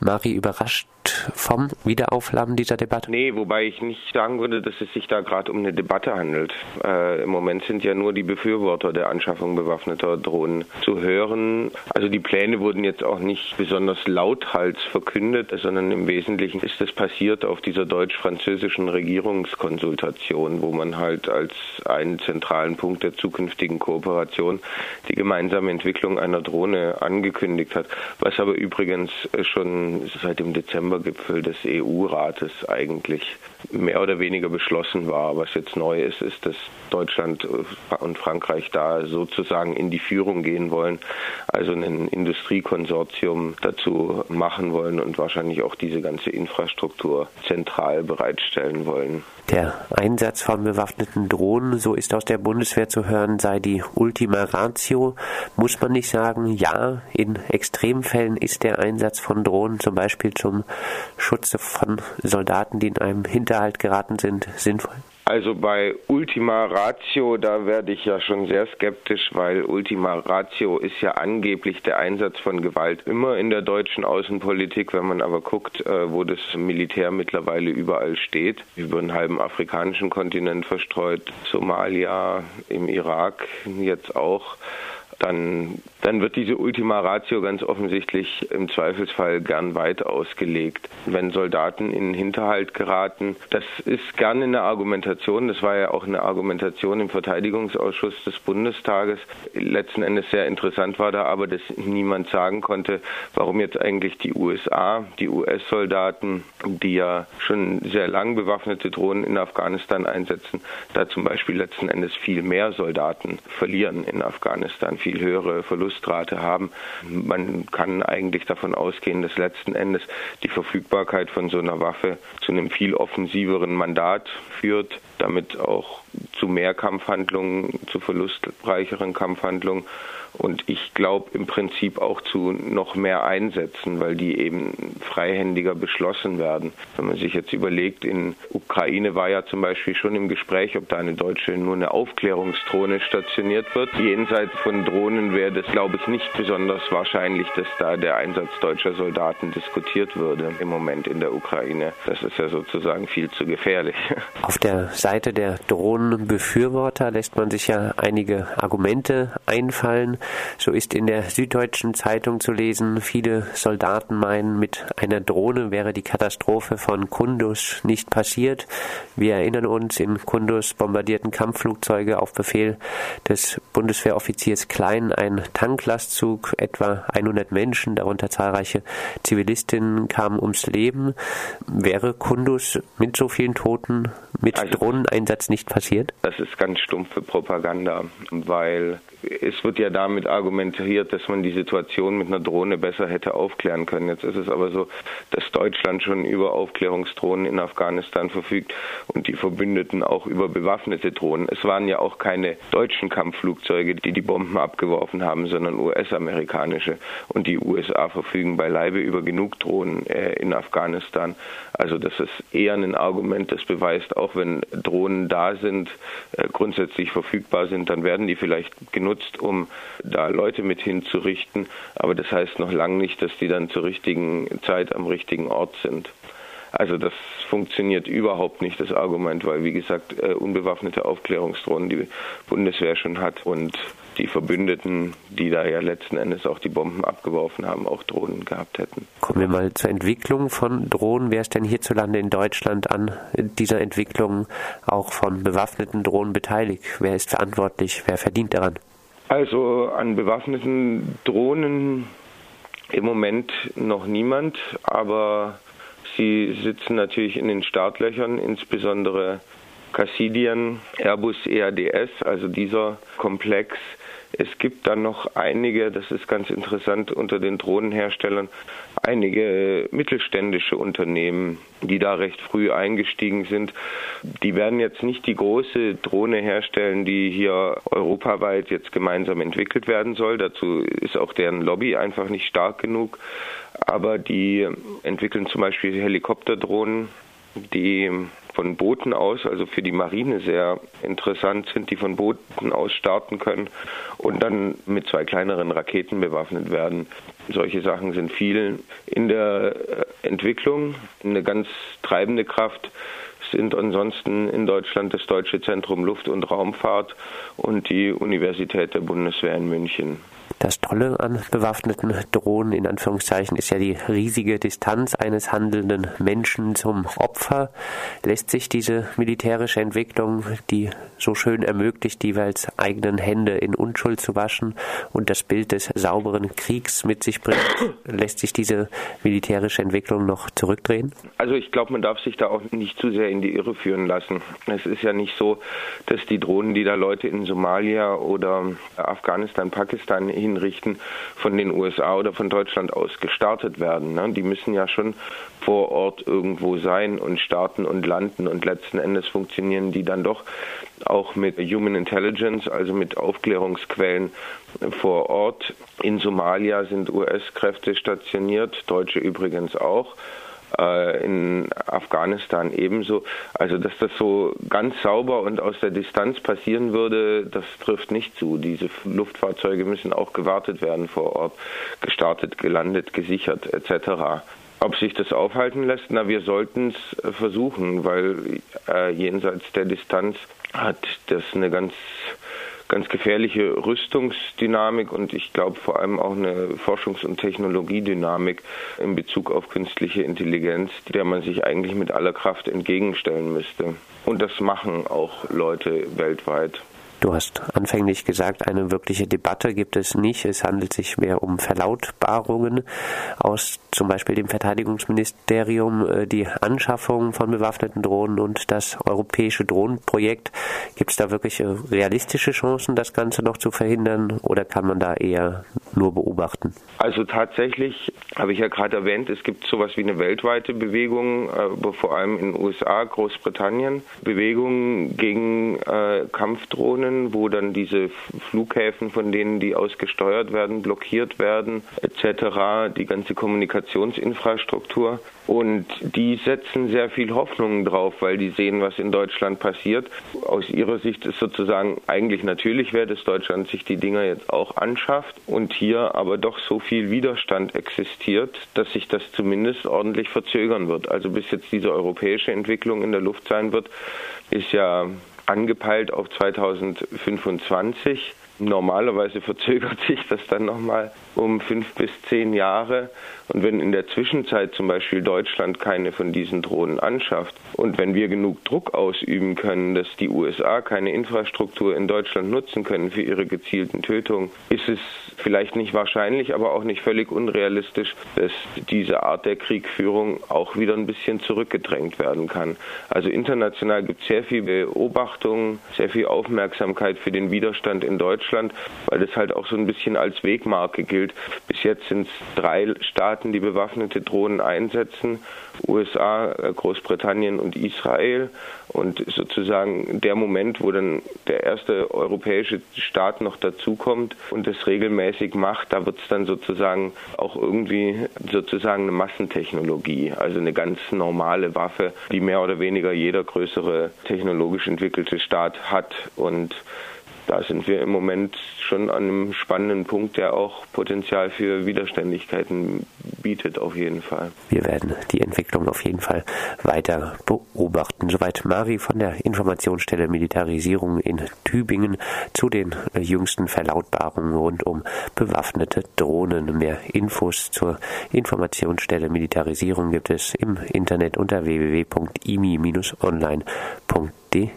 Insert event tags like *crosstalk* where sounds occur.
Mari vom Wiederaufladen dieser Debatte? Nee, wobei ich nicht sagen würde, dass es sich da gerade um eine Debatte handelt. Äh, Im Moment sind ja nur die Befürworter der Anschaffung bewaffneter Drohnen zu hören. Also die Pläne wurden jetzt auch nicht besonders lauthals verkündet, sondern im Wesentlichen ist es passiert auf dieser deutsch-französischen Regierungskonsultation, wo man halt als einen zentralen Punkt der zukünftigen Kooperation die gemeinsame Entwicklung einer Drohne angekündigt hat, was aber übrigens schon seit dem Dezembergipfel des EU-Rates eigentlich mehr oder weniger beschlossen war. Was jetzt neu ist, ist, dass Deutschland und Frankreich da sozusagen in die Führung gehen wollen, also ein Industriekonsortium dazu machen wollen und wahrscheinlich auch diese ganze Infrastruktur zentral bereitstellen wollen. Der Einsatz von bewaffneten Drohnen, so ist aus der Bundeswehr zu hören, sei die Ultima Ratio. Muss man nicht sagen, ja, in Extremfällen ist der Einsatz von Drohnen zum Beispiel zum Schutze von Soldaten, die in einem Hinterhalt geraten sind, sinnvoll? Also bei Ultima Ratio, da werde ich ja schon sehr skeptisch, weil Ultima Ratio ist ja angeblich der Einsatz von Gewalt immer in der deutschen Außenpolitik. Wenn man aber guckt, äh, wo das Militär mittlerweile überall steht, über einen halben afrikanischen Kontinent verstreut, Somalia, im Irak jetzt auch, dann, dann wird diese Ultima Ratio ganz offensichtlich im Zweifelsfall gern weit ausgelegt. Wenn Soldaten in den Hinterhalt geraten, das ist gerne eine Argumentation, das war ja auch eine Argumentation im Verteidigungsausschuss des Bundestages. Letzten Endes sehr interessant war da aber, dass niemand sagen konnte, warum jetzt eigentlich die USA, die US-Soldaten, die ja schon sehr lang bewaffnete Drohnen in Afghanistan einsetzen, da zum Beispiel letzten Endes viel mehr Soldaten verlieren in Afghanistan, viel viel höhere Verlustrate haben. Man kann eigentlich davon ausgehen, dass letzten Endes die Verfügbarkeit von so einer Waffe zu einem viel offensiveren Mandat führt, damit auch zu mehr Kampfhandlungen, zu verlustreicheren Kampfhandlungen und ich glaube im Prinzip auch zu noch mehr Einsätzen, weil die eben freihändiger beschlossen werden. Wenn man sich jetzt überlegt, in Ukraine war ja zum Beispiel schon im Gespräch, ob da eine deutsche nur eine Aufklärungsdrohne stationiert wird. Jenseits von Drohnen wäre das, glaube ich, nicht besonders wahrscheinlich, dass da der Einsatz deutscher Soldaten diskutiert würde im Moment in der Ukraine. Das ist ja sozusagen viel zu gefährlich. *laughs* Auf der Seite der Drohnenbefürworter lässt man sich ja einige Argumente einfallen. So ist in der Süddeutschen Zeitung zu lesen, viele Soldaten meinen, mit einer Drohne wäre die Katastrophe von Kundus nicht passiert. Wir erinnern uns, in Kundus bombardierten Kampfflugzeuge auf Befehl des Bundeswehroffiziers Klein ein Tanklastzug, etwa 100 Menschen, darunter zahlreiche Zivilistinnen, kamen ums Leben. Wäre Kundus mit so vielen Toten mit also, Drohneneinsatz nicht passiert? Das ist ganz stumpfe Propaganda, weil es wird ja damit argumentiert, dass man die Situation mit einer Drohne besser hätte aufklären können. Jetzt ist es aber so, dass Deutschland schon über Aufklärungsdrohnen in Afghanistan verfügt und die Verbündeten auch über bewaffnete Drohnen. Es waren ja auch keine deutschen Kampfflugzeuge, die die Bomben abgeworfen haben, sondern US-amerikanische. Und die USA verfügen beileibe über genug Drohnen äh, in Afghanistan. Also das ist eher ein Argument, das beweist, auch wenn Drohnen da sind, äh, grundsätzlich verfügbar sind, dann werden die vielleicht genutzt, um da Leute mit hinzurichten. Aber das heißt noch lange nicht, dass die dann zur richtigen Zeit am richtigen Ort sind. Also das funktioniert überhaupt nicht, das Argument, weil wie gesagt, äh, unbewaffnete Aufklärungsdrohnen die Bundeswehr schon hat und die Verbündeten, die da ja letzten Endes auch die Bomben abgeworfen haben, auch Drohnen gehabt hätten. Kommen wir mal zur Entwicklung von Drohnen. Wer ist denn hierzulande in Deutschland an dieser Entwicklung auch von bewaffneten Drohnen beteiligt? Wer ist verantwortlich? Wer verdient daran? Also an bewaffneten Drohnen im Moment noch niemand, aber sie sitzen natürlich in den Startlöchern, insbesondere Cassidian, Airbus EADS, also dieser Komplex es gibt dann noch einige, das ist ganz interessant, unter den Drohnenherstellern, einige mittelständische Unternehmen, die da recht früh eingestiegen sind. Die werden jetzt nicht die große Drohne herstellen, die hier europaweit jetzt gemeinsam entwickelt werden soll. Dazu ist auch deren Lobby einfach nicht stark genug. Aber die entwickeln zum Beispiel Helikopterdrohnen, die von Booten aus, also für die Marine sehr interessant sind, die von Booten aus starten können und dann mit zwei kleineren Raketen bewaffnet werden. Solche Sachen sind viel in der äh, Entwicklung. Eine ganz treibende Kraft sind ansonsten in Deutschland das Deutsche Zentrum Luft- und Raumfahrt und die Universität der Bundeswehr in München. Das Tolle an bewaffneten Drohnen in Anführungszeichen ist ja die riesige Distanz eines handelnden Menschen zum Opfer. Lässt sich diese militärische Entwicklung, die so schön ermöglicht, jeweils eigenen Hände in Unschuld zu waschen und das Bild des sauberen Kriegs mit sich bringt, *coughs* lässt sich diese militärische Entwicklung noch zurückdrehen? Also ich glaube, man darf sich da auch nicht zu sehr in die Irre führen lassen. Es ist ja nicht so, dass die Drohnen, die da Leute in Somalia oder Afghanistan, Pakistan hin hinrichten, von den USA oder von Deutschland aus gestartet werden. Ne? Die müssen ja schon vor Ort irgendwo sein und starten und landen und letzten Endes funktionieren die dann doch auch mit Human Intelligence, also mit Aufklärungsquellen vor Ort. In Somalia sind US-Kräfte stationiert, Deutsche übrigens auch. Äh, in Afghanistan ebenso. Also dass das so ganz sauber und aus der Distanz passieren würde, das trifft nicht zu. Diese Luftfahrzeuge müssen auch gewartet werden vor Ort, gestartet, gelandet, gesichert etc. Ob sich das aufhalten lässt? Na, wir sollten es versuchen, weil äh, jenseits der Distanz hat das eine ganz ganz gefährliche Rüstungsdynamik und ich glaube vor allem auch eine Forschungs- und Technologiedynamik in Bezug auf künstliche Intelligenz, der man sich eigentlich mit aller Kraft entgegenstellen müsste. Und das machen auch Leute weltweit. Du hast anfänglich gesagt, eine wirkliche Debatte gibt es nicht. Es handelt sich mehr um Verlautbarungen aus zum Beispiel dem Verteidigungsministerium, äh, die Anschaffung von bewaffneten Drohnen und das europäische Drohnenprojekt. Gibt es da wirklich realistische Chancen, das Ganze noch zu verhindern oder kann man da eher nur beobachten? Also tatsächlich habe ich ja gerade erwähnt, es gibt sowas wie eine weltweite Bewegung, äh, vor allem in den USA, Großbritannien, Bewegungen gegen äh, Kampfdrohnen wo dann diese Flughäfen, von denen die aus gesteuert werden, blockiert werden, etc., die ganze Kommunikationsinfrastruktur. Und die setzen sehr viel Hoffnung drauf, weil die sehen, was in Deutschland passiert. Aus ihrer Sicht ist sozusagen eigentlich natürlich wäre, dass Deutschland sich die Dinger jetzt auch anschafft und hier aber doch so viel Widerstand existiert, dass sich das zumindest ordentlich verzögern wird. Also bis jetzt diese europäische Entwicklung in der Luft sein wird, ist ja angepeilt auf 2025. Normalerweise verzögert *laughs* sich das dann nochmal um fünf bis zehn Jahre. Und wenn in der Zwischenzeit zum Beispiel Deutschland keine von diesen Drohnen anschafft und wenn wir genug Druck ausüben können, dass die USA keine Infrastruktur in Deutschland nutzen können für ihre gezielten Tötungen, ist es vielleicht nicht wahrscheinlich, aber auch nicht völlig unrealistisch, dass diese Art der Kriegführung auch wieder ein bisschen zurückgedrängt werden kann. Also international gibt es sehr viel Beobachtung, sehr viel Aufmerksamkeit für den Widerstand in Deutschland, weil das halt auch so ein bisschen als Wegmarke gilt. Bis jetzt sind es drei Staaten, die bewaffnete Drohnen einsetzen. USA, äh, Großbritannien und Israel. Und sozusagen der Moment, wo dann der erste europäische Staat noch dazukommt und das regelmäßig macht, da wird es dann sozusagen auch irgendwie sozusagen eine Massentechnologie, also eine ganz normale Waffe, die mehr oder weniger jeder größere technologisch entwickelte Staat hat. Und da sind wir im Moment schon an einem spannenden Punkt, der auch Potenzial für Widerständigkeiten bietet, auf jeden Fall. Wir werden die Entwicklung auf jeden Fall weiter beobachten. Soweit Mari von der Informationsstelle Militarisierung in Tübingen zu den jüngsten Verlautbarungen rund um bewaffnete Drohnen. Mehr Infos zur Informationsstelle Militarisierung gibt es im Internet unter www.imi-online.de.